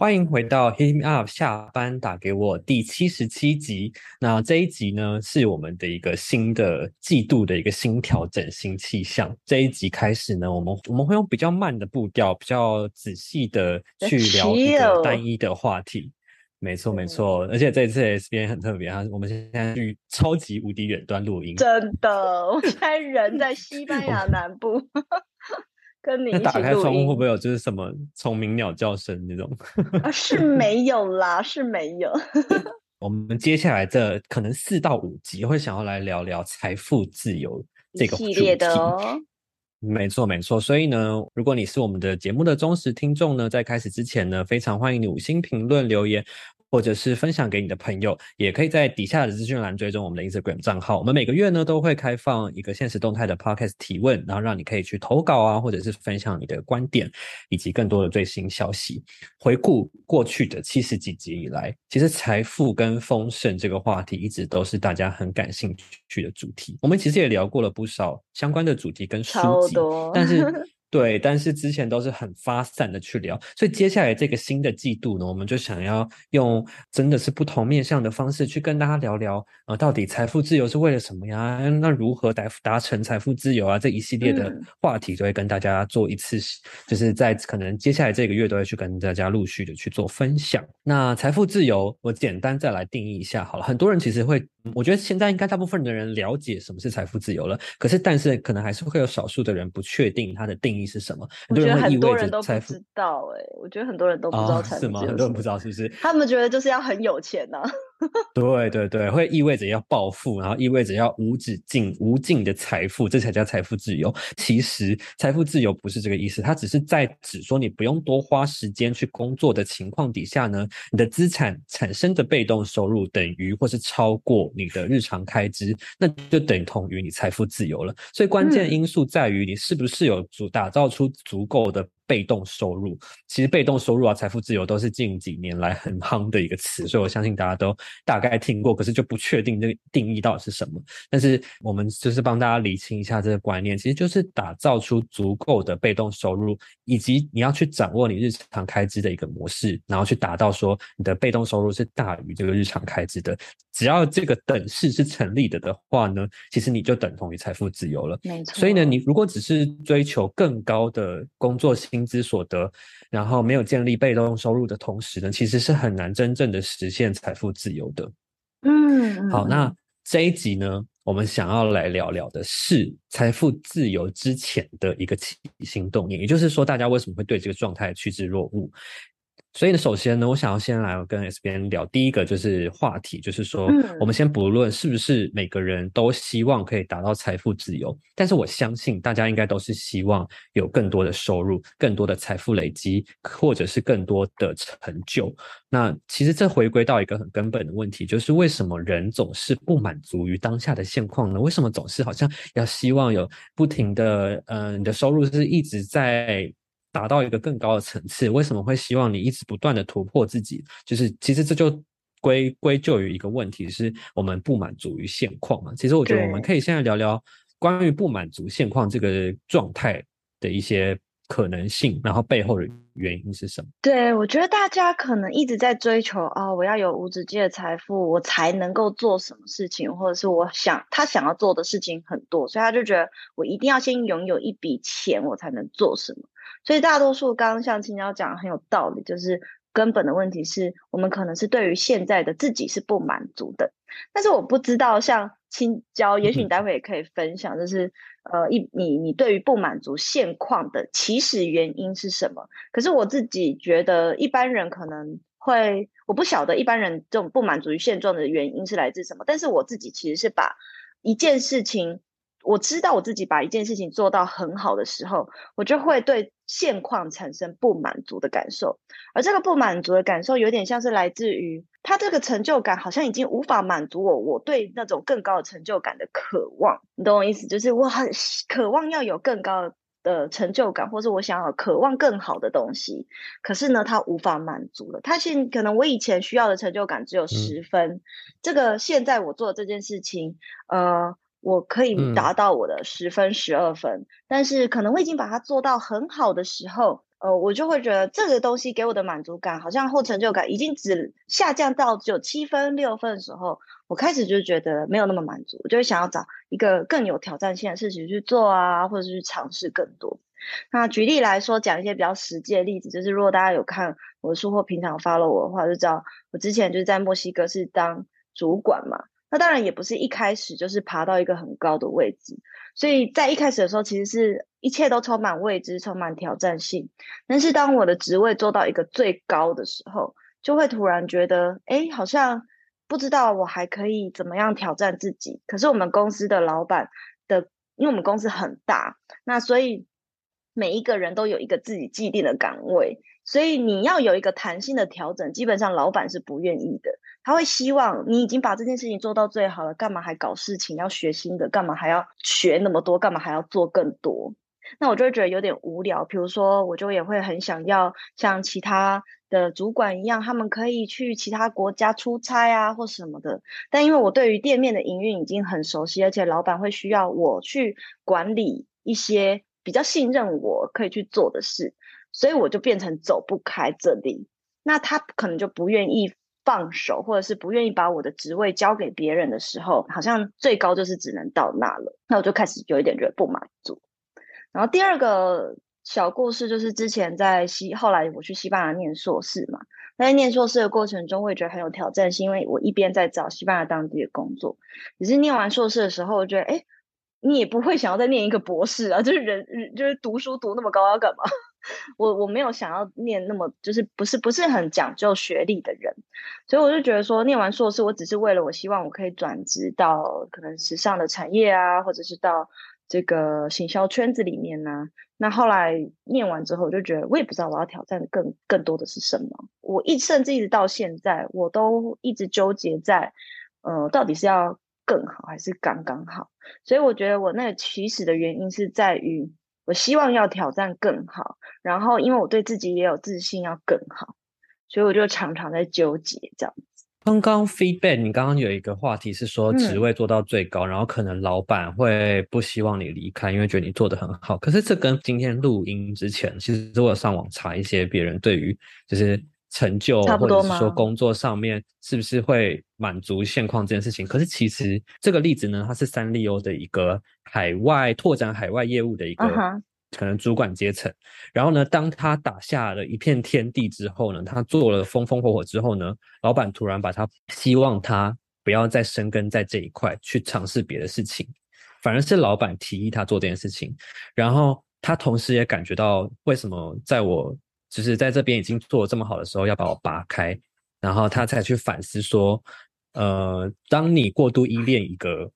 欢迎回到 Hit Me Up 下班打给我第七十七集。那这一集呢，是我们的一个新的季度的一个新调整、新气象。这一集开始呢，我们我们会用比较慢的步调，比较仔细的去聊一个单一的话题。没错，没错。而且这一次 S 编很特别啊，我们现在去超级无敌远端录音。真的，我现在人在西班牙 南部。跟你一起那打开窗户会不会有就是什么虫鸣鸟叫声那种？啊，是没有啦，是没有。我们接下来这可能四到五集会想要来聊聊财富自由这个系列的哦。没错，没错。所以呢，如果你是我们的节目的忠实听众呢，在开始之前呢，非常欢迎你五星评论留言。或者是分享给你的朋友，也可以在底下的资讯栏追踪我们的 Instagram 账号。我们每个月呢都会开放一个现实动态的 Podcast 提问，然后让你可以去投稿啊，或者是分享你的观点以及更多的最新消息。回顾过去的七十几集以来，其实财富跟丰盛这个话题一直都是大家很感兴趣的主题。我们其实也聊过了不少相关的主题跟书籍，但是。对，但是之前都是很发散的去聊，所以接下来这个新的季度呢，我们就想要用真的是不同面向的方式去跟大家聊聊，呃，到底财富自由是为了什么呀？那如何达达成财富自由啊？这一系列的话题都会跟大家做一次，就是在可能接下来这个月都会去跟大家陆续的去做分享。那财富自由，我简单再来定义一下好了。很多人其实会，我觉得现在应该大部分的人了解什么是财富自由了，可是但是可能还是会有少数的人不确定它的定义。是什么？我觉得很多人都不知道哎、欸，我觉得很多人都不知道财富、哦、是吗？很多人不知道是不是？他们觉得就是要很有钱呢、啊。对对对，会意味着要暴富，然后意味着要无止境、无尽的财富，这才叫财富自由。其实财富自由不是这个意思，它只是在指说你不用多花时间去工作的情况底下呢，你的资产产生的被动收入等于或是超过你的日常开支，那就等同于你财富自由了。所以关键因素在于你是不是有足打造出足够的。被动收入，其实被动收入啊，财富自由都是近几年来很夯的一个词，所以我相信大家都大概听过，可是就不确定这个定义到底是什么。但是我们就是帮大家理清一下这个观念，其实就是打造出足够的被动收入，以及你要去掌握你日常开支的一个模式，然后去达到说你的被动收入是大于这个日常开支的。只要这个等式是成立的的话呢，其实你就等同于财富自由了。没错。所以呢，你如果只是追求更高的工作，薪资所得，然后没有建立被动收入的同时呢，其实是很难真正的实现财富自由的。嗯，好，那这一集呢，我们想要来聊聊的是财富自由之前的一个起心动念，也就是说，大家为什么会对这个状态趋之若鹜？所以呢，首先呢，我想要先来跟 S 编聊第一个就是话题，就是说，我们先不论是不是每个人都希望可以达到财富自由，但是我相信大家应该都是希望有更多的收入、更多的财富累积，或者是更多的成就。那其实这回归到一个很根本的问题，就是为什么人总是不满足于当下的现况呢？为什么总是好像要希望有不停的，呃，你的收入是一直在。达到一个更高的层次，为什么会希望你一直不断的突破自己？就是其实这就归归咎于一个问题，是我们不满足于现况嘛。其实我觉得我们可以现在聊聊关于不满足现况这个状态的一些可能性，然后背后的原因是什么？对，我觉得大家可能一直在追求啊、哦，我要有无止境的财富，我才能够做什么事情，或者是我想他想要做的事情很多，所以他就觉得我一定要先拥有一笔钱，我才能做什么。所以大多数刚刚像青椒讲的很有道理，就是根本的问题是我们可能是对于现在的自己是不满足的。但是我不知道像青椒，也许你待会也可以分享，就是呃一你你对于不满足现况的起始原因是什么？可是我自己觉得一般人可能会，我不晓得一般人这种不满足于现状的原因是来自什么。但是我自己其实是把一件事情。我知道我自己把一件事情做到很好的时候，我就会对现况产生不满足的感受，而这个不满足的感受有点像是来自于他这个成就感好像已经无法满足我，我对那种更高的成就感的渴望，你懂我意思？就是我很渴望要有更高的成就感，或是我想要渴望更好的东西，可是呢，他无法满足了。他现可能我以前需要的成就感只有十分，嗯、这个现在我做的这件事情，呃。我可以达到我的十分、十二分，嗯，但是可能我已经把它做到很好的时候，呃，我就会觉得这个东西给我的满足感，好像后成就感已经只下降到只有七分、六分的时候，我开始就觉得没有那么满足，我就会想要找一个更有挑战性的事情去做啊，或者是去尝试更多。那举例来说，讲一些比较实际的例子，就是如果大家有看我的书或平常 follow 我的话，就知道我之前就是在墨西哥是当主管嘛。那当然也不是一开始就是爬到一个很高的位置，所以在一开始的时候，其实是一切都充满未知、充满挑战性。但是当我的职位做到一个最高的时候，就会突然觉得，哎，好像不知道我还可以怎么样挑战自己。可是我们公司的老板的，因为我们公司很大，那所以每一个人都有一个自己既定的岗位，所以你要有一个弹性的调整，基本上老板是不愿意的。他会希望你已经把这件事情做到最好了，干嘛还搞事情？要学新的，干嘛还要学那么多？干嘛还要做更多？那我就会觉得有点无聊。比如说，我就也会很想要像其他的主管一样，他们可以去其他国家出差啊，或什么的。但因为我对于店面的营运已经很熟悉，而且老板会需要我去管理一些比较信任我可以去做的事，所以我就变成走不开这里。那他可能就不愿意。放手，或者是不愿意把我的职位交给别人的时候，好像最高就是只能到那了。那我就开始有一点觉得不满足。然后第二个小故事就是之前在西，后来我去西班牙念硕士嘛。在念硕士的过程中，我也觉得很有挑战，是因为我一边在找西班牙当地的工作。只是念完硕士的时候，我觉得，哎，你也不会想要再念一个博士啊，就是人，就是读书读那么高要干嘛？我我没有想要念那么，就是不是不是很讲究学历的人，所以我就觉得说，念完硕士，我只是为了我希望我可以转职到可能时尚的产业啊，或者是到这个行销圈子里面呢、那后来念完之后，我就觉得我也不知道我要挑战的更更多的是什么。我一甚至一直到现在，我都一直纠结在，呃，到底是要更好还是刚刚好。所以我觉得我那个起始的原因是在于。我希望要挑战更好，然后因为我对自己也有自信要更好，所以我就常常在纠结这样子。刚刚 feedback，你刚刚有一个话题是说职位做到最高，嗯，然后可能老板会不希望你离开，因为觉得你做的很好。可是这跟今天录音之前，其实我有上网查一些别人对于就是。成就或者是说工作上面是不是会满足现况这件事情？可是其实这个例子呢，它是三丽鸥的一个海外拓展海外业务的一个可能主管阶层。然后呢，当他打下了一片天地之后呢，他做了风风火火之后呢，老板突然把他希望他不要再深耕在这一块，去尝试别的事情，反而是老板提议他做这件事情。然后他同时也感觉到为什么在我。就是在这边已经做的这么好的时候，要把我拔开，然后他才去反思说，呃，当你过度依恋一个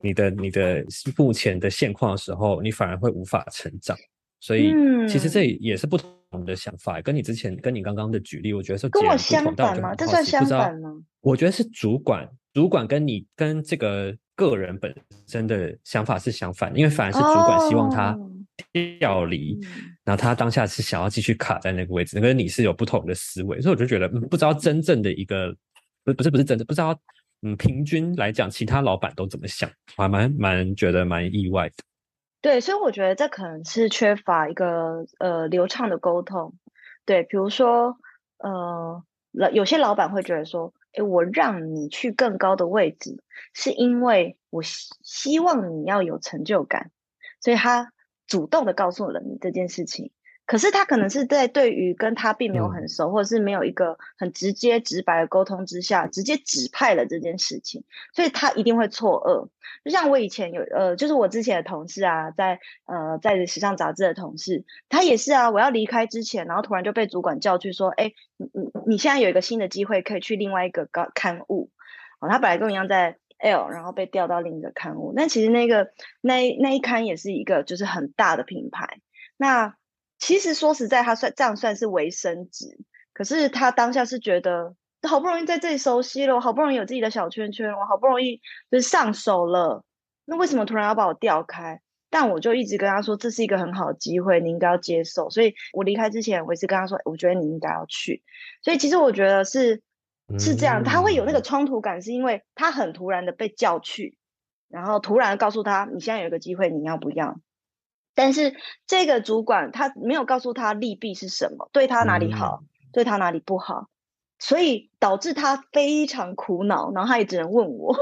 你的你的目前的现况的时候，你反而会无法成长。所以，其实这也是不同的想法，嗯、跟你之前跟你刚刚的举例，我觉得是截然不同。跟我相反吗？这算相反吗？我觉得是主管，主管跟你跟这个个人本身的想法是相反，因为反而是主管希望他。哦调离，然后他当下是想要继续卡在那个位置，可是你是有不同的思维，所以我就觉得，嗯，不知道真正的一个，不不是不是真的，不知道，嗯，平均来讲，其他老板都怎么想，我还蛮蛮觉得蛮意外的。对，所以我觉得这可能是缺乏一个呃流畅的沟通。对，比如说呃，老有些老板会觉得说，诶，我让你去更高的位置，是因为我希希望你要有成就感，所以他。主动的告诉了你这件事情，可是他可能是在对于跟他并没有很熟，或者是没有一个很直接直白的沟通之下，直接指派了这件事情，所以他一定会错愕。就像我以前有呃，就是我之前的同事啊，在呃在时尚杂志的同事，他也是啊，我要离开之前，然后突然就被主管叫去说，哎，你你你现在有一个新的机会，可以去另外一个刊刊物。哦，他本来跟我一样在 L，然后被调到另一个刊物。那其实那个那那一刊也是一个就是很大的品牌。那其实说实在，他算这样算是微升职，可是他当下是觉得好不容易在这里熟悉了，我好不容易有自己的小圈圈，我好不容易就是上手了，那为什么突然要把我调开？但我就一直跟他说，这是一个很好的机会，你应该要接受。所以我离开之前，我也是跟他说，我觉得你应该要去。所以其实我觉得是是这样，他会有那个冲突感，是因为他很突然的被叫去，然后突然告诉他，你现在有一个机会，你要不要？但是这个主管他没有告诉他利弊是什么，对他哪里好，对他哪里不好，所以导致他非常苦恼，然后他也只能问我。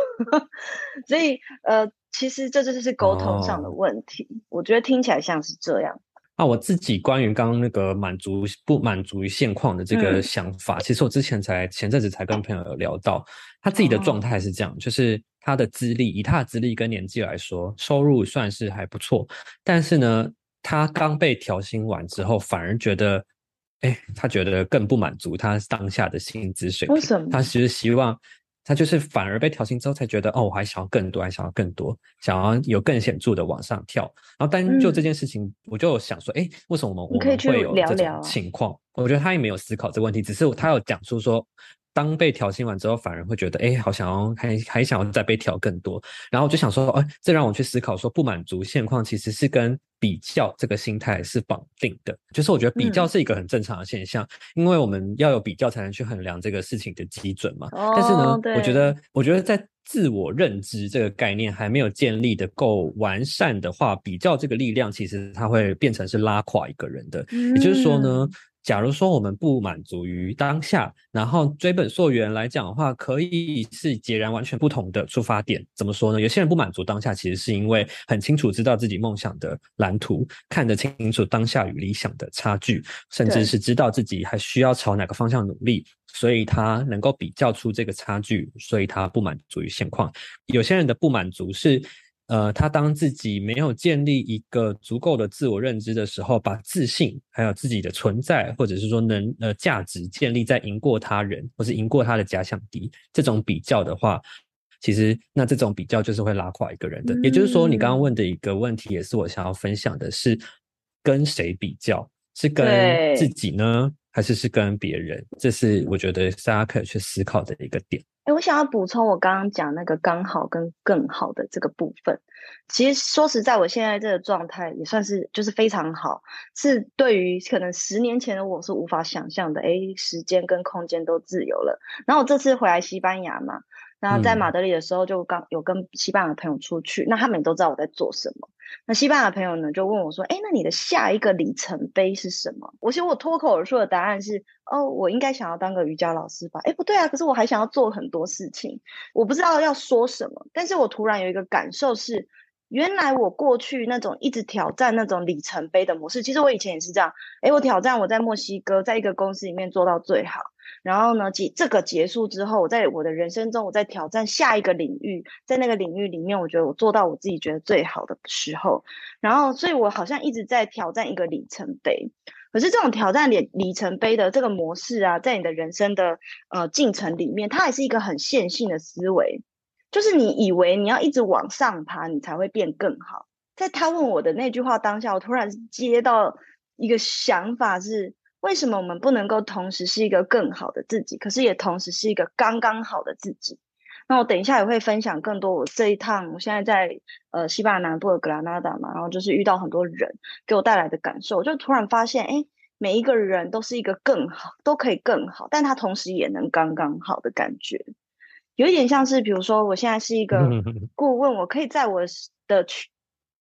所以呃。其实这就是沟通上的问题，哦，我觉得听起来像是这样。那我自己关于刚刚那个满足不满足于现况的这个想法，嗯，其实我之前才前阵子才跟朋友有聊到，他自己的状态是这样，哦，就是他的资历，以他的资历跟年纪来说，收入算是还不错，但是呢，他刚被调薪完之后，反而觉得，哎，他觉得更不满足他当下的薪资水平。为什么？他其实希望。他就是反而被调薪之后才觉得，哦，我还想要更多，还想要更多，想要有更显著的往上跳。然后但就这件事情，我就想说，哎、嗯，为什么我们我们会有这种情况？我觉得他也没有思考这个问题，只是他有讲出说。当被调薪完之后，反而会觉得，哎，好想要还还想要再被调更多。然后我就想说，哎，这让我去思考说，不满足现况其实是跟比较这个心态是绑定的。就是我觉得比较是一个很正常的现象，嗯、因为我们要有比较才能去衡量这个事情的基准嘛。哦、但是呢，我觉得，我觉得在自我认知这个概念还没有建立的够完善的话，比较这个力量其实它会变成是拉垮一个人的。嗯、也就是说呢。假如说我们不满足于当下，然后追本溯源来讲的话，可以是截然完全不同的出发点。怎么说呢？有些人不满足当下，其实是因为很清楚知道自己梦想的蓝图，看得清楚当下与理想的差距，甚至是知道自己还需要朝哪个方向努力，所以他能够比较出这个差距，所以他不满足于现况。有些人的不满足是。呃，他当自己没有建立一个足够的自我认知的时候，把自信还有自己的存在，或者是说能呃价值建立在赢过他人，或是赢过他的假想敌这种比较的话，其实那这种比较就是会拉垮一个人的。嗯、也就是说，你刚刚问的一个问题，也是我想要分享的是，跟谁比较？是跟自己呢，还是是跟别人？这是我觉得大家可以去思考的一个点。哎，我想要补充我刚刚讲那个刚好跟更好的这个部分。其实说实在，我现在这个状态也算是就是非常好，是对于可能十年前的我是无法想象的。哎，时间跟空间都自由了。然后我这次回来西班牙嘛，然后在马德里的时候就刚有跟西班牙的朋友出去，那他们也都知道我在做什么。那西班牙的朋友呢，就问我说：“哎，那你的下一个里程碑是什么？”我其实我脱口而出的答案是：“哦，我应该想要当个瑜伽老师吧？”哎，不对啊，可是我还想要做很多事情，我不知道要说什么。但是我突然有一个感受是，原来我过去那种一直挑战那种里程碑的模式，其实我以前也是这样。哎，我挑战我在墨西哥，在一个公司里面做到最好。然后呢，结这个结束之后，我在我的人生中，我在挑战下一个领域，在那个领域里面，我觉得我做到我自己觉得最好的时候，然后，所以我好像一直在挑战一个里程碑。可是这种挑战里里程碑的这个模式啊，在你的人生的呃进程里面，它还是一个很线性的思维，就是你以为你要一直往上爬，你才会变更好。在他问我的那句话当下，我突然接到一个想法是。为什么我们不能够同时是一个更好的自己，可是也同时是一个刚刚好的自己？那我等一下也会分享更多我这一趟，我现在在呃西班牙南部的格拉纳达嘛，然后就是遇到很多人给我带来的感受，就突然发现，哎，每一个人都是一个更好，都可以更好，但他同时也能刚刚好的感觉，有一点像是，比如说我现在是一个 顾问，我可以在我的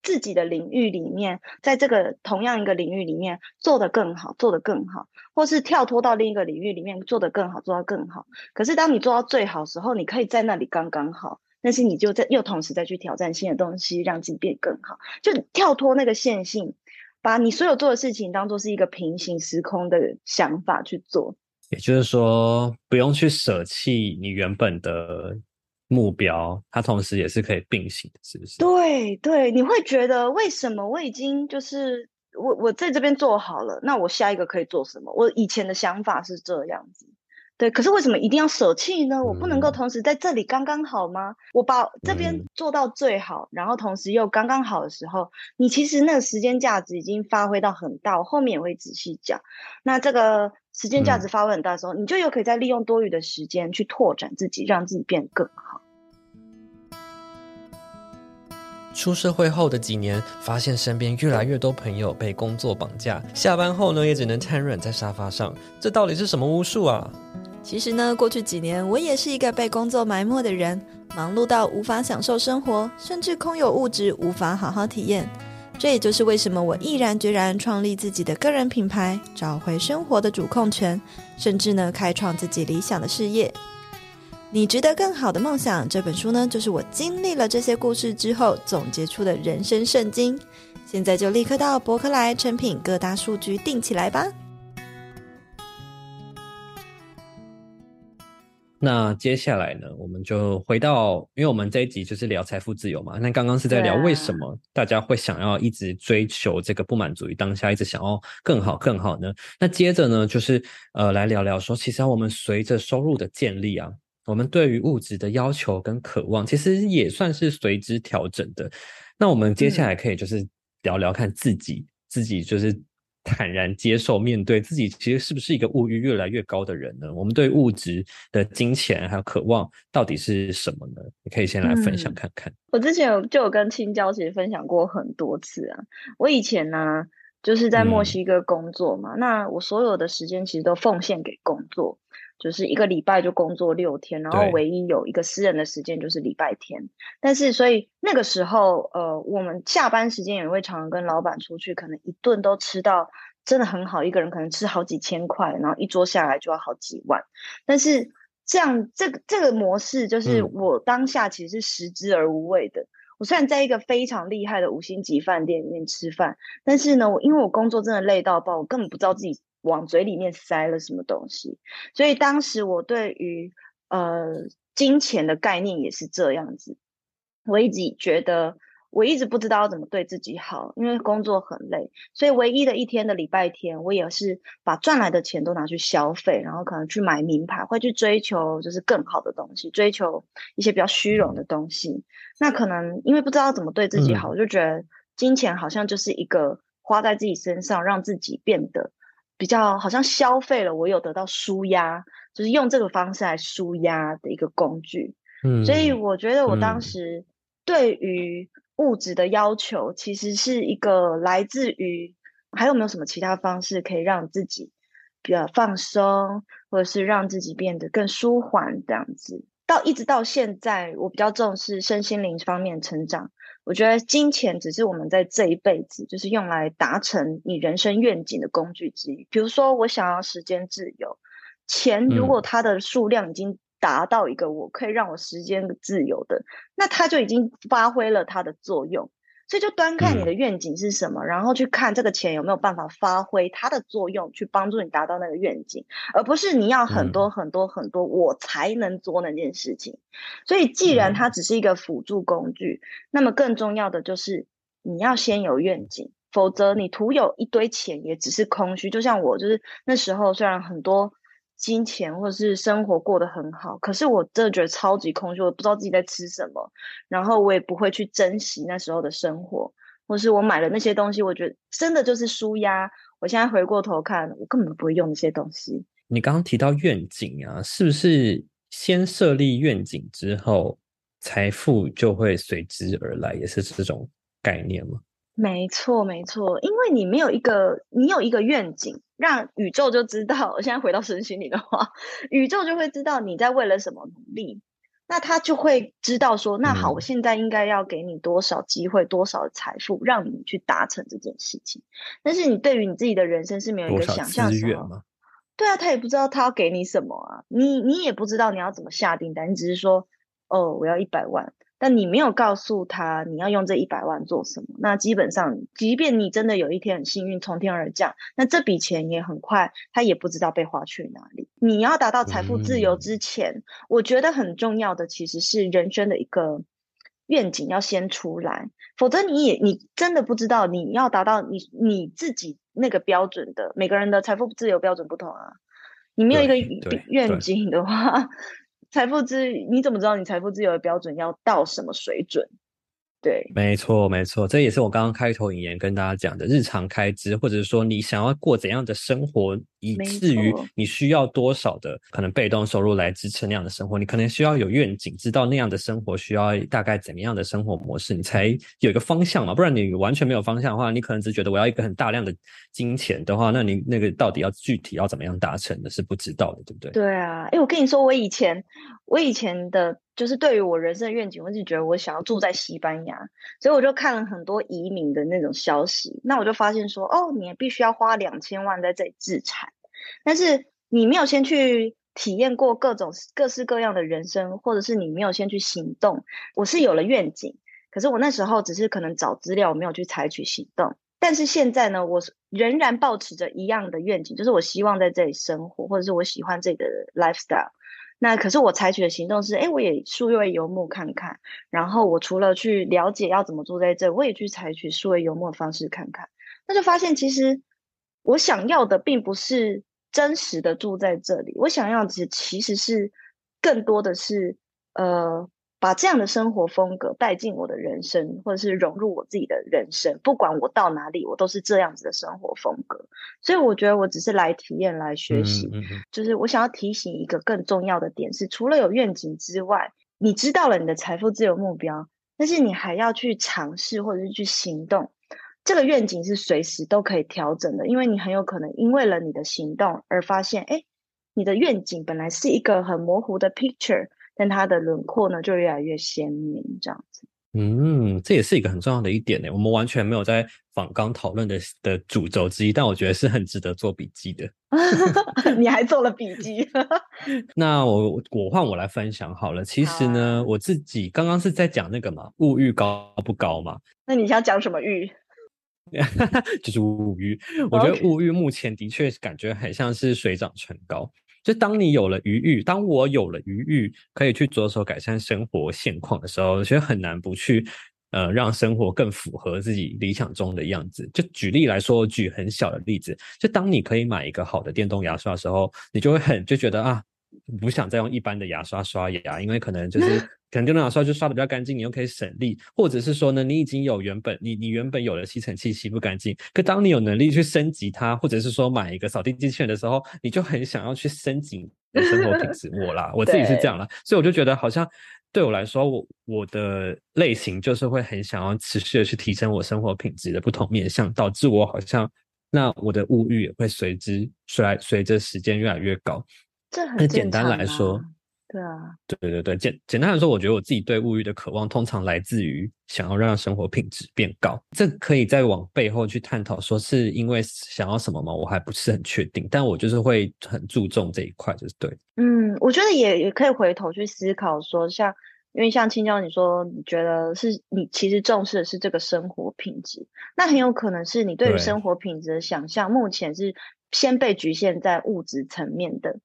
自己的领域里面，在这个同样一个领域里面做得更好，做得更好，或是跳脱到另一个领域里面做得更好，做到更好。可是当你做到最好的时候，你可以在那里刚刚好，但是你就在又同时再去挑战新的东西，让自己变更好，就跳脱那个线性，把你所有做的事情当做是一个平行时空的想法去做。也就是说，不用去舍弃你原本的。目标，它同时也是可以并行的，是不是？对对，你会觉得为什么我已经就是我我在这边做好了，那我下一个可以做什么？我以前的想法是这样子，对，可是为什么一定要舍弃呢？我不能够同时在这里刚刚好吗？我把这边做到最好，然后同时又刚刚好的时候，你其实那个时间价值已经发挥到很大。我后面也会仔细讲。那这个时间价值发挥很大的时候，你就又可以再利用多余的时间去拓展自己，让自己变更好。出社会后的几年，发现身边越来越多朋友被工作绑架，下班后呢，也只能瘫软在沙发上。这到底是什么巫术啊？其实呢，过去几年我也是一个被工作埋没的人，忙碌到无法享受生活，甚至空有物质无法好好体验。这也就是为什么我毅然决然创立自己的个人品牌，找回生活的主控权，甚至呢，开创自己理想的事业。你值得更好的梦想这本书呢，就是我经历了这些故事之后总结出的人生圣经。现在就立刻到博客来、成品各大数据订起来吧。那接下来呢，我们就回到，因为我们这一集就是聊财富自由嘛。那刚刚是在聊为什么大家会想要一直追求这个不满足于当下，一直想要更好更好呢？那接着呢，就是呃来聊聊说，其实我们随着收入的建立啊。我们对于物质的要求跟渴望，其实也算是随之调整的。那我们接下来可以就是聊聊看自己，嗯、自己就是坦然接受面对自己，其实是不是一个物欲越来越高的人呢？我们对物质的金钱还有渴望到底是什么呢？你可以先来分享看看。嗯、我之前有就有跟青椒其实分享过很多次啊。我以前呢就是在墨西哥工作嘛，嗯、那我所有的时间其实都奉献给工作。就是一个礼拜就工作六天，然后唯一有一个私人的时间就是礼拜天。但是所以那个时候，呃，我们下班时间也会常常跟老板出去，可能一顿都吃到真的很好，一个人可能吃好几千块，然后一桌下来就要好几万。但是这样这个这个模式，就是我当下其实是食之而无味的。嗯、我虽然在一个非常厉害的五星级饭店里面吃饭，但是呢，我因为我工作真的累到爆，我根本不知道自己。往嘴里面塞了什么东西，所以当时我对于呃金钱的概念也是这样子。我一直觉得，我一直不知道怎么对自己好，因为工作很累，所以唯一的一天的礼拜天，我也是把赚来的钱都拿去消费，然后可能去买名牌，会去追求就是更好的东西，追求一些比较虚荣的东西。那可能因为不知道怎么对自己好，我就觉得金钱好像就是一个花在自己身上，让自己变得。比较好像消费了，我有得到舒压，就是用这个方式来舒压的一个工具。嗯，所以我觉得我当时对于物质的要求，其实是一个来自于还有没有什么其他方式可以让自己比较放松，或者是让自己变得更舒缓这样子。到一直到现在，我比较重视身心灵方面成长。我觉得金钱只是我们在这一辈子就是用来达成你人生愿景的工具之一。比如说，我想要时间自由，钱如果它的数量已经达到一个我可以让我时间自由的，那它就已经发挥了它的作用。所以就端看你的愿景是什么，嗯、然后去看这个钱有没有办法发挥它的作用，去帮助你达到那个愿景，而不是你要很多很多很多我才能做那件事情。所以既然它只是一个辅助工具，嗯、那么更重要的就是你要先有愿景，否则你徒有一堆钱也只是空虚。就像我就是那时候虽然很多。金钱或者是生活过得很好，可是我真的觉得超级空虚，我不知道自己在吃什么，然后我也不会去珍惜那时候的生活，或是我买了那些东西，我觉得真的就是舒压。我现在回过头看，我根本不会用那些东西。你刚刚提到愿景啊，是不是先设立愿景之后，财富就会随之而来，也是这种概念吗？没错，没错，因为你没有一个，你有一个愿景，让宇宙就知道。我 现在回到身心里的话，宇宙就会知道你在为了什么努力，那他就会知道说，那好，我现在应该要给你多少机会，多少财富，让你去达成这件事情。但是你对于你自己的人生是没有一个想象什么？对啊，他也不知道他要给你什么啊，你你也不知道你要怎么下订单，你只是说，哦，我要一百万。但你没有告诉他你要用这一百万做什么，那基本上，即便你真的有一天很幸运从天而降，那这笔钱也很快，他也不知道被花去哪里。你要达到财富自由之前，嗯、我觉得很重要的其实是人生的一个愿景要先出来，否则你也你真的不知道你要达到你你自己那个标准的，每个人的财富自由标准不同啊。你没有一个愿景的话，财富自你怎么知道你财富自由的标准要到什么水准？对，没错，没错，这也是我刚刚开头引言跟大家讲的日常开支，或者是说你想要过怎样的生活，以至于你需要多少的可能被动收入来支撑那样的生活，你可能需要有愿景，知道那样的生活需要大概怎么样的生活模式，你才有一个方向嘛。不然你完全没有方向的话，你可能只觉得我要一个很大量的金钱的话，那你那个到底要具体要怎么样达成的是不知道的，对不对？对啊，哎，我跟你说，我以前我以前的。就是对于我人生的愿景，我就觉得我想要住在西班牙，所以我就看了很多移民的那种消息。那我就发现说，哦，你必须要花两千万在这里置产，但是你没有先去体验过各种各式各样的人生，或者是你没有先去行动。我是有了愿景，可是我那时候只是可能找资料，我没有去采取行动。但是现在呢，我仍然抱持着一样的愿景，就是我希望在这里生活，或者是我喜欢这个 lifestyle。那可是我采取的行动是，哎，我也数位游牧看看。然后我除了去了解要怎么住在这，我也去采取数位游牧的方式看看。那就发现，其实我想要的并不是真实的住在这里，我想要的其实是更多的是，呃。把这样的生活风格带进我的人生，或者是融入我自己的人生，不管我到哪里，我都是这样子的生活风格。所以我觉得我只是来体验、来学习。嗯嗯嗯。就是我想要提醒一个更重要的点是，除了有愿景之外，你知道了你的财富自由目标，但是你还要去尝试或者是去行动。这个愿景是随时都可以调整的，因为你很有可能因为了你的行动而发现，哎，你的愿景本来是一个很模糊的 picture。但它的轮廓呢，就越来越鲜明，这样子。嗯，这也是一个很重要的一点呢。我们完全没有在访纲讨论的的主轴之一，但我觉得是很值得做笔记的。你还做了笔记？那我我换我来分享好了。其实呢，啊、我自己刚刚是在讲那个嘛，物欲高不高嘛？那你想讲什么欲？就是物欲。我觉得物欲目前的确感觉很像是水涨船高。就当你有了余裕，当我有了余裕，可以去着手改善生活现况的时候，我觉得很难不去，呃，让生活更符合自己理想中的样子。就举例来说，举很小的例子，就当你可以买一个好的电动牙刷的时候，你就会很就觉得啊。不想再用一般的牙刷刷牙，因为可能就是可能电动牙刷就刷的比较干净，你又可以省力，或者是说呢，你已经有原本你你原本有的吸尘器吸不干净，可当你有能力去升级它，或者是说买一个扫地机器人的时候，你就很想要去升级你的生活品质。我啦，我自己是这样啦，所以我就觉得好像对我来说，我我的类型就是会很想要持续的去提升我生活品质的不同面向，导致我好像那我的物欲也会随之随随着时间越来越高。这很简单来说，对啊，对对对，简简单来说，我觉得我自己对物欲的渴望，通常来自于想要让生活品质变高。这可以再往背后去探讨，说是因为想要什么吗？我还不是很确定，但我就是会很注重这一块，就是对。嗯，我觉得也也可以回头去思考说，像因为像青椒你说，你觉得是你其实重视的是这个生活品质，那很有可能是你对于生活品质的想象，目前是先被局限在物质层面的。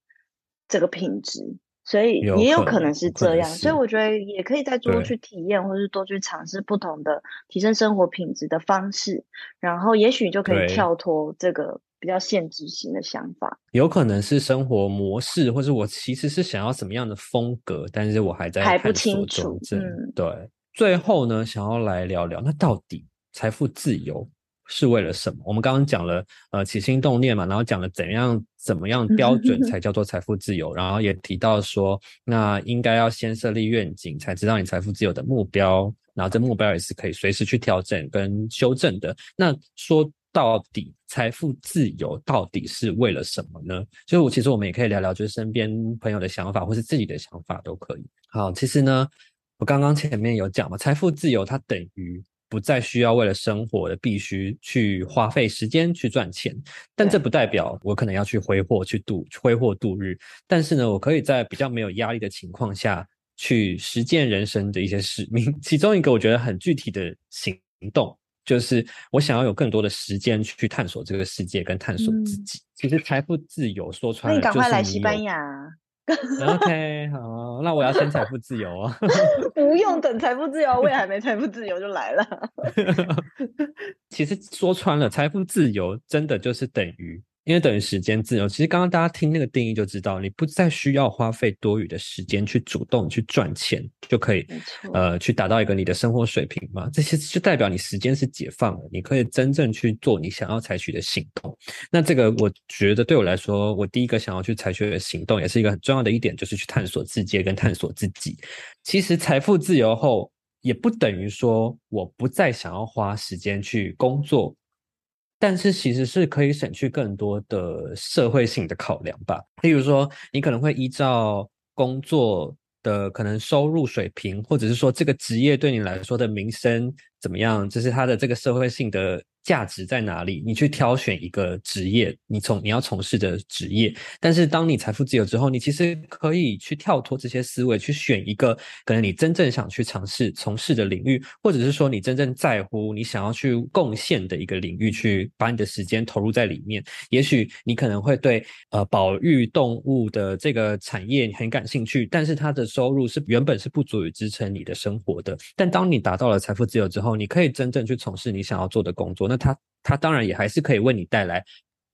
这个品质，所以也有可能是这样，所以我觉得也可以再多去体验，或是多去尝试不同的提升生活品质的方式，然后也许就可以跳脱这个比较限制型的想法。有可能是生活模式，或是我其实是想要什么样的风格，但是我还在还不清楚。嗯，对。最后呢，想要来聊聊，那到底财富自由是为了什么？我们刚刚讲了，呃，起心动念嘛，然后讲了怎样、怎么样标准才叫做财富自由，然后也提到说，那应该要先设立愿景，才知道你财富自由的目标，然后这目标也是可以随时去调整跟修正的。那说到底，财富自由到底是为了什么呢？所以我其实我们也可以聊聊，就是身边朋友的想法，或是自己的想法都可以。好，其实呢，我刚刚前面有讲嘛，财富自由它等于。不再需要为了生活的必须去花费时间去赚钱，但这不代表我可能要去挥霍去度挥霍度日。但是呢，我可以在比较没有压力的情况下去实践人生的一些使命。其中一个我觉得很具体的行动，就是我想要有更多的时间去探索这个世界跟探索自己。嗯、其实财富自由说穿了，那你赶快来西班牙。OK，好，那我要先财富自由哦。不用等财富自由，我也还没财富自由就来了。其实说穿了，财富自由真的就是等于因为等于时间自由。其实刚刚大家听那个定义就知道，你不再需要花费多余的时间去主动去赚钱，就可以呃去达到一个你的生活水平嘛。这些就代表你时间是解放了，你可以真正去做你想要采取的行动。那这个我觉得对我来说，我第一个想要去采取的行动，也是一个很重要的一点，就是去探索世界跟探索自己。其实财富自由后，也不等于说我不再想要花时间去工作，但是其实是可以省去更多的社会性的考量吧。例如说，你可能会依照工作的可能收入水平，或者是说这个职业对你来说的名声怎么样，就是它的这个社会性的。价值在哪里？你去挑选一个职业，你从你要从事的职业。但是当你财富自由之后，你其实可以去跳脱这些思维，去选一个可能你真正想去尝试从事的领域，或者是说你真正在乎、你想要去贡献的一个领域，去把你的时间投入在里面。也许你可能会对呃保育动物的这个产业很感兴趣，但是它的收入是原本是不足以支撑你的生活的。但当你达到了财富自由之后，你可以真正去从事你想要做的工作。那他他当然也还是可以为你带来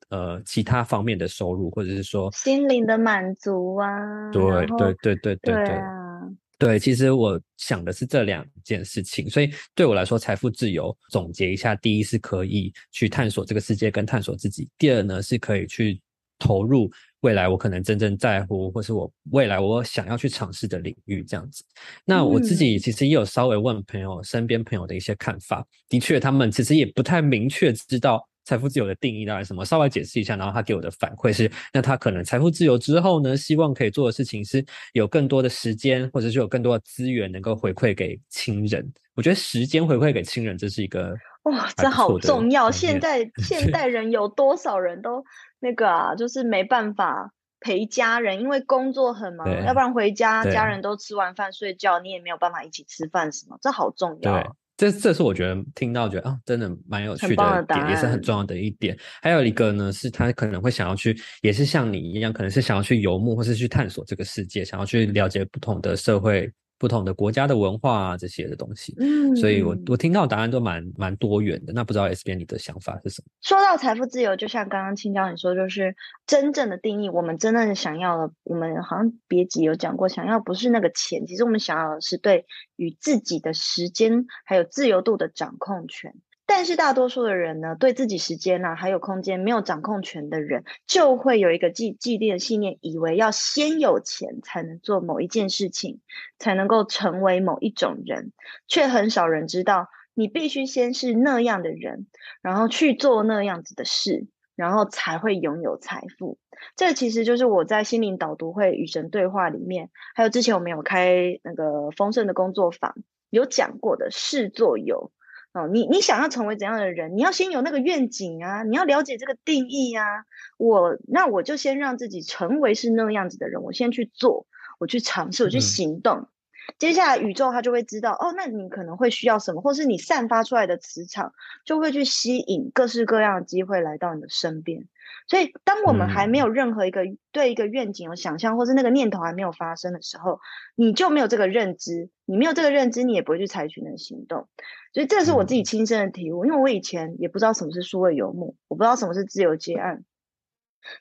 呃其他方面的收入，或者是说心灵的满足啊。对对对对对对对，对，其实我想的是这两件事情，所以对我来说，财富自由总结一下：第一是可以去探索这个世界跟探索自己；第二呢是可以去投入。未来我可能真正在乎，或是我未来我想要去尝试的领域，这样子。那我自己其实也有稍微问朋友、身边朋友的一些看法。的确，他们其实也不太明确知道财富自由的定义到底是什么。稍微解释一下，然后他给我的反馈是：那他可能财富自由之后呢，希望可以做的事情是有更多的时间，或者是有更多的资源能够回馈给亲人。我觉得时间回馈给亲人，这是一个哇，这好重要。现在现代人有多少人都？那个啊，就是没办法陪家人，因为工作很忙，要不然回家家人都吃完饭睡觉，你也没有办法一起吃饭什么，这好重要。对，这这是我觉得听到觉得啊，真的蛮有趣的点，也是很重要的一点。还有一个呢，是他可能会想要去，也是像你一样，可能是想要去游牧，或是去探索这个世界，想要去了解不同的社会。不同的国家的文化啊，这些的东西，嗯，所以我我听到答案都蛮蛮多元的。那不知道 S 边你的想法是什么？说到财富自由，就像刚刚青椒你说，就是真正的定义，我们真正想要的，我们好像别集有讲过，想要不是那个钱，其实我们想要的是对与自己的时间还有自由度的掌控权。但是大多数的人呢，对自己时间啊，还有空间没有掌控权的人，就会有一个既既定的信念，以为要先有钱才能做某一件事情，才能够成为某一种人，却很少人知道，你必须先是那样的人，然后去做那样子的事，然后才会拥有财富。这其实就是我在心灵导读会与神对话里面，还有之前我们有开那个丰盛的工作坊有讲过的事作有。哦，你你想要成为怎样的人？你要先有那个愿景啊，你要了解这个定义啊。我那我就先让自己成为是那样子的人，我先去做，我去尝试，我去行动。嗯。接下来宇宙它就会知道，哦，那你可能会需要什么，或是你散发出来的磁场就会去吸引各式各样的机会来到你的身边。所以，当我们还没有任何一个对一个愿景有想象，或是那个念头还没有发生的时候，你就没有这个认知。你没有这个认知，你也不会去采取那个行动。所以，这是我自己亲身的体悟。因为我以前也不知道什么是数位游牧，我不知道什么是自由接案。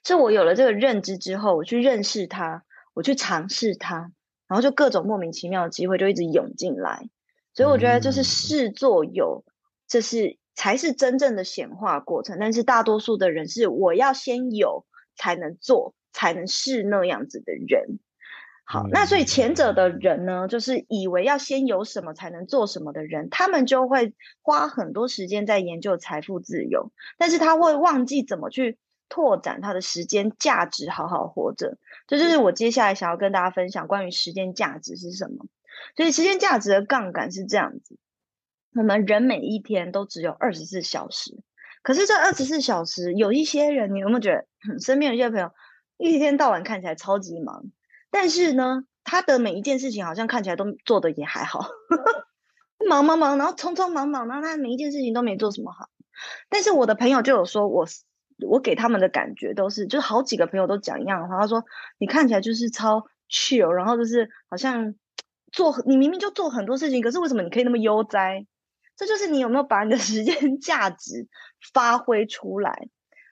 是我有了这个认知之后，我去认识它，我去尝试它，然后就各种莫名其妙的机会就一直涌进来。所以，我觉得就是事做有，这是。才是真正的显化过程，但是大多数的人是我要先有才能做，才能是那样子的人。好，那所以前者的人呢，就是以为要先有什么才能做什么的人，他们就会花很多时间在研究财富自由，但是他会忘记怎么去拓展他的时间价值，好好活着。这就是我接下来想要跟大家分享关于时间价值是什么。所以时间价值的杠杆是这样子。我们人每一天都只有二十四小时，可是这二十四小时，有一些人，你有没有觉得，身边有些朋友一天到晚看起来超级忙，但是呢，他的每一件事情好像看起来都做的也还好，忙忙忙，然后匆匆忙忙，然后他每一件事情都没做什么好。但是我的朋友就有说我，我给他们的感觉都是，就是好几个朋友都讲一样的话，他说你看起来就是超 chill，然后就是好像做你明明就做很多事情，可是为什么你可以那么悠哉？这就是你有没有把你的 时间价值发挥出来？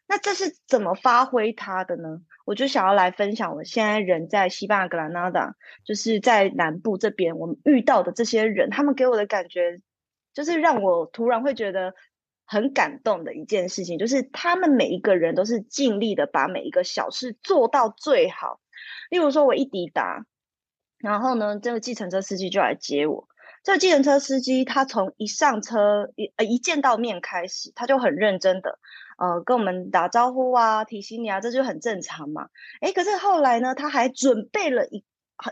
那这是怎么发挥它的呢？我就想要来分享，我现在人在西班牙格兰纳达，就是在南部这边，我们遇到的这些人，他们给我的感觉，就是让我突然会觉得很感动的一件事情，就是他们每一个人都是尽力的把每一个小事做到最好。例如说，我一抵达，然后呢，这个计程车司机就来接我。这个计程车司机他从一上车一呃一见到面开始，他就很认真的。呃，跟我们打招呼啊，提醒你啊，这就很正常嘛。诶，可是后来呢，他还准备了一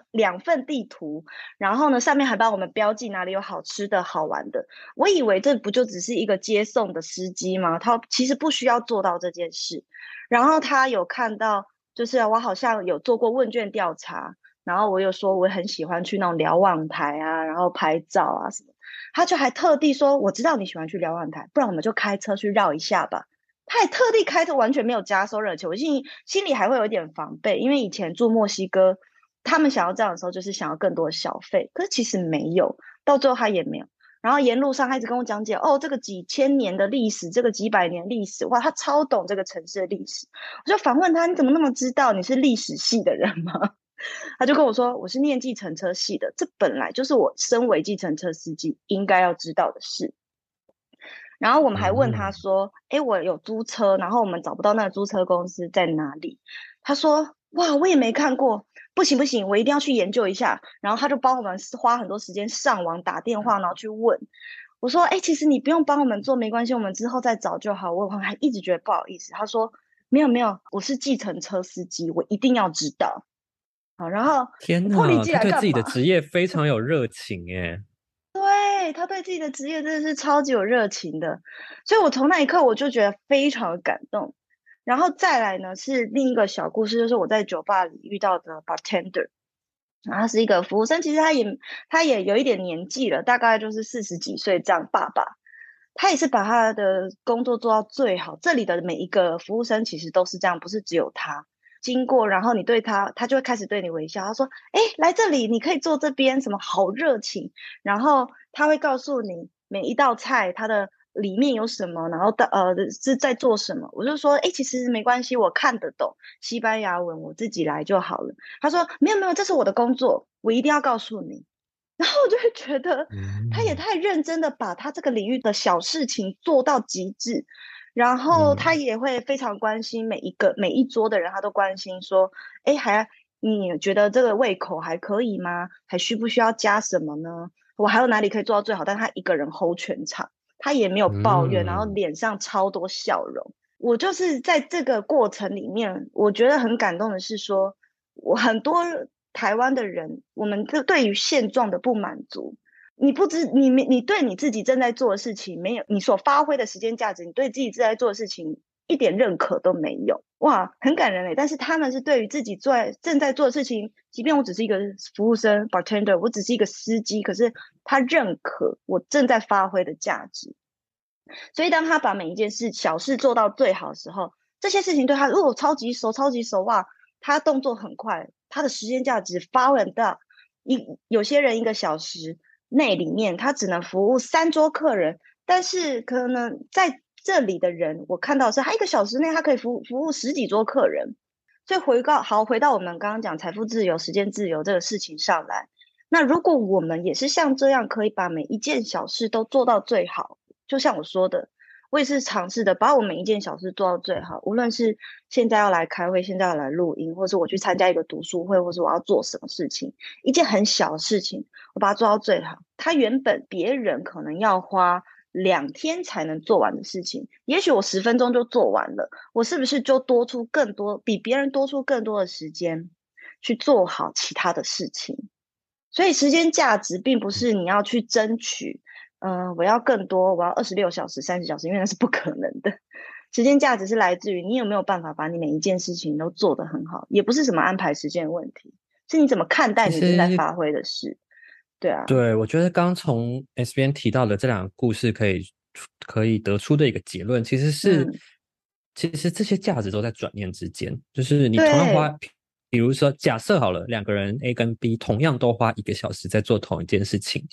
两份地图，然后呢，上面还帮我们标记哪里有好吃的好玩的。我以为这不就只是一个接送的司机吗？他其实不需要做到这件事。然后他有看到，就是我好像有做过问卷调查，然后我有说我很喜欢去那种瞭望台啊，然后拍照啊什么。他就还特地说，我知道你喜欢去瞭望台，不然我们就开车去绕一下吧。他也特地开车，完全没有加收热情，我心心里还会有一点防备，因为以前住墨西哥，他们想要这样的时候，就是想要更多的小费，可是其实没有，到最后他也没有。然后沿路上他一直跟我讲解，哦，这个几千年的历史，这个几百年历史，哇，他超懂这个城市的历史。我就反问他，你怎么那么知道？你是历史系的人吗？他就跟我说，我是念计程车系的，这本来就是我身为计程车司机应该要知道的事。然后我们还问他说：“哎、嗯，我有租车，然后我们找不到那个租车公司在哪里？”他说：“哇，我也没看过，不行不行，我一定要去研究一下。”然后他就帮我们花很多时间上网打电话，然后去问。我说：“哎，其实你不用帮我们做，没关系，我们之后再找就好。”我还一直觉得不好意思。他说：“没有没有，我是计程车司机，我一定要知道。”好，然后天哪，他对自己的职业非常有热情耶。对，他对自己的职业真的是超级有热情的，所以我从那一刻我就觉得非常的感动。然后再来呢，是另一个小故事，就是我在酒吧里遇到的 bartender，然后他是一个服务生，其实他也他也有一点年纪了，大概就是四十几岁这样。爸爸，他也是把他的工作做到最好。这里的每一个服务生其实都是这样，不是只有他。经过，然后你对他，他就会开始对你微笑。他说：“哎，来这里，你可以坐这边，什么好热情。”然后他会告诉你每一道菜它的里面有什么，然后的呃是在做什么。我就说：“哎，其实没关系，我看得懂西班牙文，我自己来就好了。”他说：“没有没有，这是我的工作，我一定要告诉你。”然后我就会觉得他也太认真的把他这个领域的小事情做到极致。然后他也会非常关心每一个、嗯、每一桌的人，他都关心说：“哎，还你觉得这个胃口还可以吗？还需不需要加什么呢？我还有哪里可以做到最好？”但他一个人 hold 全场，他也没有抱怨，嗯、然后脸上超多笑容。我就是在这个过程里面，我觉得很感动的是说，我很多台湾的人，我们对对于现状的不满足。你不知你没你对你自己正在做的事情没有你所发挥的时间价值，你对自己正在做的事情一点认可都没有，哇，很感人嘞。但是他们是对于自己做正在做的事情，即便我只是一个服务生 bartender，我只是一个司机，可是他认可我正在发挥的价值。所以当他把每一件事小事做到最好的时候，这些事情对他如果超级熟超级熟哇，他动作很快，他的时间价值发挥很大。一有些人一个小时。内里面他只能服务三桌客人，但是可能在这里的人，我看到是他一个小时内他可以服服务十几桌客人。所以回到好，回到我们刚刚讲财富自由、时间自由这个事情上来，那如果我们也是像这样，可以把每一件小事都做到最好，就像我说的。我也是尝试的，把我每一件小事做到最好。无论是现在要来开会，现在要来录音，或是我去参加一个读书会，或是我要做什么事情，一件很小的事情，我把它做到最好。它原本别人可能要花两天才能做完的事情，也许我十分钟就做完了。我是不是就多出更多，比别人多出更多的时间去做好其他的事情？所以时间价值并不是你要去争取。嗯、呃，我要更多，我要二十六小时、三十小时，因为那是不可能的。时间价值是来自于你有没有办法把你每一件事情都做得很好，也不是什么安排时间的问题，是你怎么看待你正在发挥的事。对啊，对，我觉得刚从 S 边提到的这两个故事，可以可以得出的一个结论，其实是，嗯、其实这些价值都在转念之间，就是你同样花，比如说假设好了，两个人 A 跟 B 同样都花一个小时在做同一件事情。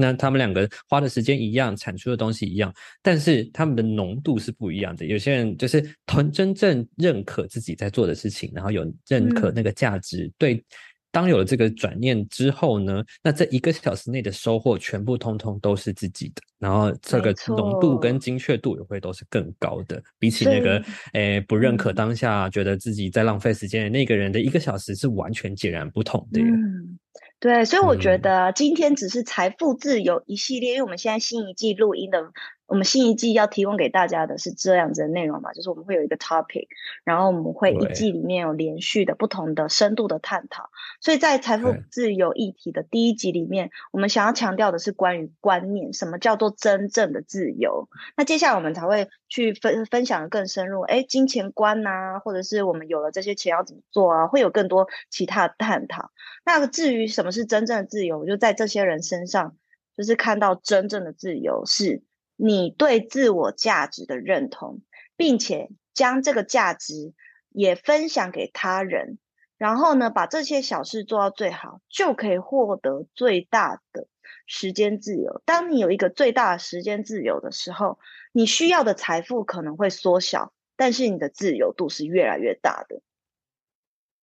那他们两个花的时间一样，产出的东西一样，但是他们的浓度是不一样的。有些人就是同真正认可自己在做的事情，然后有认可那个价值，嗯、对。当有了这个转念之后呢，那这一个小时内的收获全部通通都是自己的，然后这个浓度跟精确度也会都是更高的，比起那个诶不认可当下，觉得自己在浪费时间的那个人的一个小时是完全截然不同的。嗯，对，所以我觉得今天只是财富自由一系列，因为我们现在新一季录音的。我们新一季要提供给大家的是这样子的内容嘛，就是我们会有一个 topic，然后我们会一季里面有连续的不同的深度的探讨。所以在财富自由议题的第一集里面，我们想要强调的是关于观念，什么叫做真正的自由？那接下来我们才会去分分享的更深入，哎，金钱观啊，或者是我们有了这些钱要怎么做啊，会有更多其他的探讨。那至于什么是真正的自由，我就在这些人身上，就是看到真正的自由是。你对自我价值的认同，并且将这个价值也分享给他人，然后呢，把这些小事做到最好，就可以获得最大的时间自由。当你有一个最大的时间自由的时候，你需要的财富可能会缩小，但是你的自由度是越来越大的。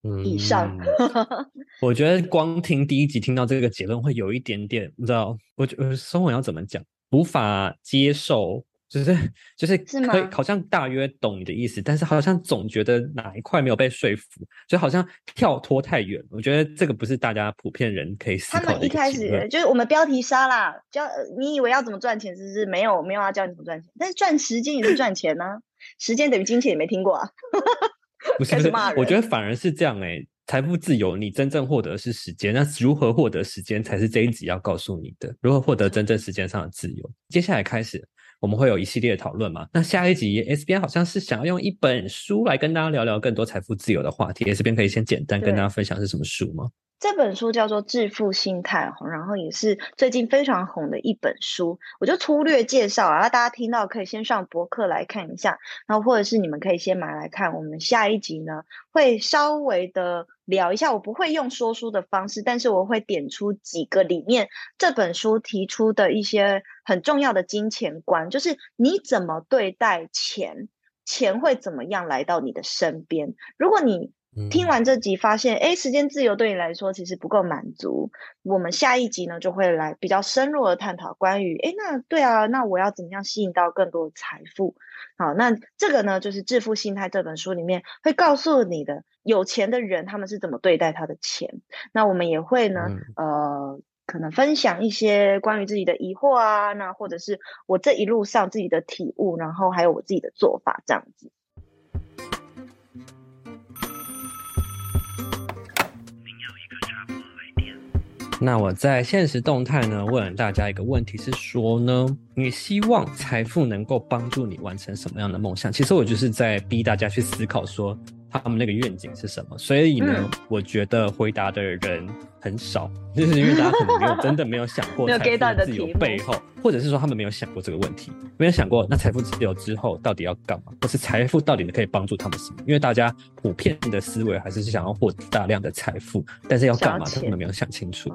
嗯，以上，我觉得光听第一集听到这个结论会有一点点，你知道，我觉得生活要怎么讲？无法接受，就是就是可以好像大约懂你的意思，但是好像总觉得哪一块没有被说服，就好像跳脱太远。我觉得这个不是大家普遍人可以思考的。他们一开始就是我们标题杀啦，教你以为要怎么赚钱，是不是没有没有要教你怎么赚钱，但是赚时间也是赚钱呢、啊，时间等于金钱也没听过啊。不是不是，我觉得反而是这样哎、欸。财富自由，你真正获得的是时间。那如何获得时间，才是这一集要告诉你的。如何获得真正时间上的自由？接下来开始，我们会有一系列的讨论嘛。那下一集，S 边好像是想要用一本书来跟大家聊聊更多财富自由的话题。S 边可以先简单跟大家分享是什么书吗？这本书叫做《致富心态》，然后也是最近非常红的一本书。我就粗略介绍啊，大家听到可以先上博客来看一下，然后或者是你们可以先买来看。我们下一集呢，会稍微的聊一下，我不会用说书的方式，但是我会点出几个里面这本书提出的一些很重要的金钱观，就是你怎么对待钱，钱会怎么样来到你的身边。如果你听完这集，发现哎，时间自由对你来说其实不够满足。我们下一集呢，就会来比较深入的探讨关于哎，那对啊，那我要怎么样吸引到更多的财富？好，那这个呢，就是《致富心态》这本书里面会告诉你的，有钱的人他们是怎么对待他的钱。那我们也会呢，呃，可能分享一些关于自己的疑惑啊，那或者是我这一路上自己的体悟，然后还有我自己的做法这样子。那我在现实动态呢，问大家一个问题是说呢，你希望财富能够帮助你完成什么样的梦想？其实我就是在逼大家去思考说。他们那个愿景是什么？所以呢，嗯、我觉得回答的人很少，就是因为大家可能没有真的没有想过 财富自由背后，或者是说他们没有想过这个问题，没有想过那财富自由之后到底要干嘛，或是财富到底可以帮助他们什么？因为大家普遍的思维还是想要获得大量的财富，但是要干嘛，他们没有想清楚。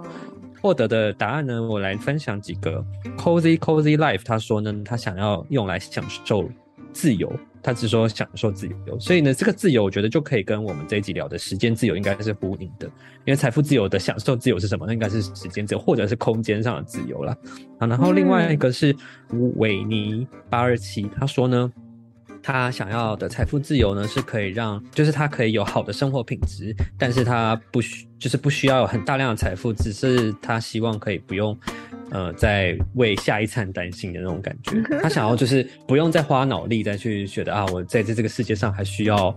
获得的答案呢，我来分享几个。Cozy Cozy Life 他说呢，他想要用来享受自由。他只说享受自由，所以呢，这个自由我觉得就可以跟我们这一集聊的时间自由应该是呼应的，因为财富自由的享受自由是什么？那应该是时间自由或者是空间上的自由啦。啊，然后另外一个是维尼八二七，他说呢。他想要的财富自由呢，是可以让，就是他可以有好的生活品质，但是他不需，就是不需要有很大量的财富，只是他希望可以不用，呃，在为下一餐担心的那种感觉。他想要就是不用再花脑力再去觉得啊，我在这这个世界上还需要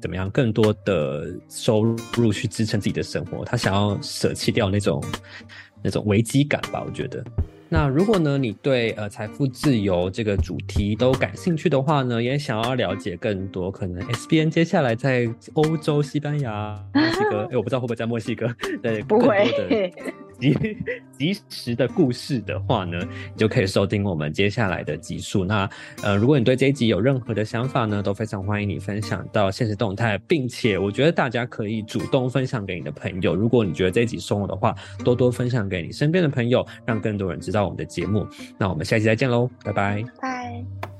怎么样更多的收入去支撑自己的生活。他想要舍弃掉那种那种危机感吧，我觉得。那如果呢，你对呃财富自由这个主题都感兴趣的话呢，也想要了解更多，可能 S B N 接下来在欧洲、西班牙、墨西哥，哎，我不知道会不会在墨西哥，对，不会。及及时的故事的话呢，你就可以收听我们接下来的集数。那呃，如果你对这一集有任何的想法呢，都非常欢迎你分享到现实动态，并且我觉得大家可以主动分享给你的朋友。如果你觉得这一集收了的话，多多分享给你身边的朋友，让更多人知道我们的节目。那我们下期再见喽，拜拜，拜。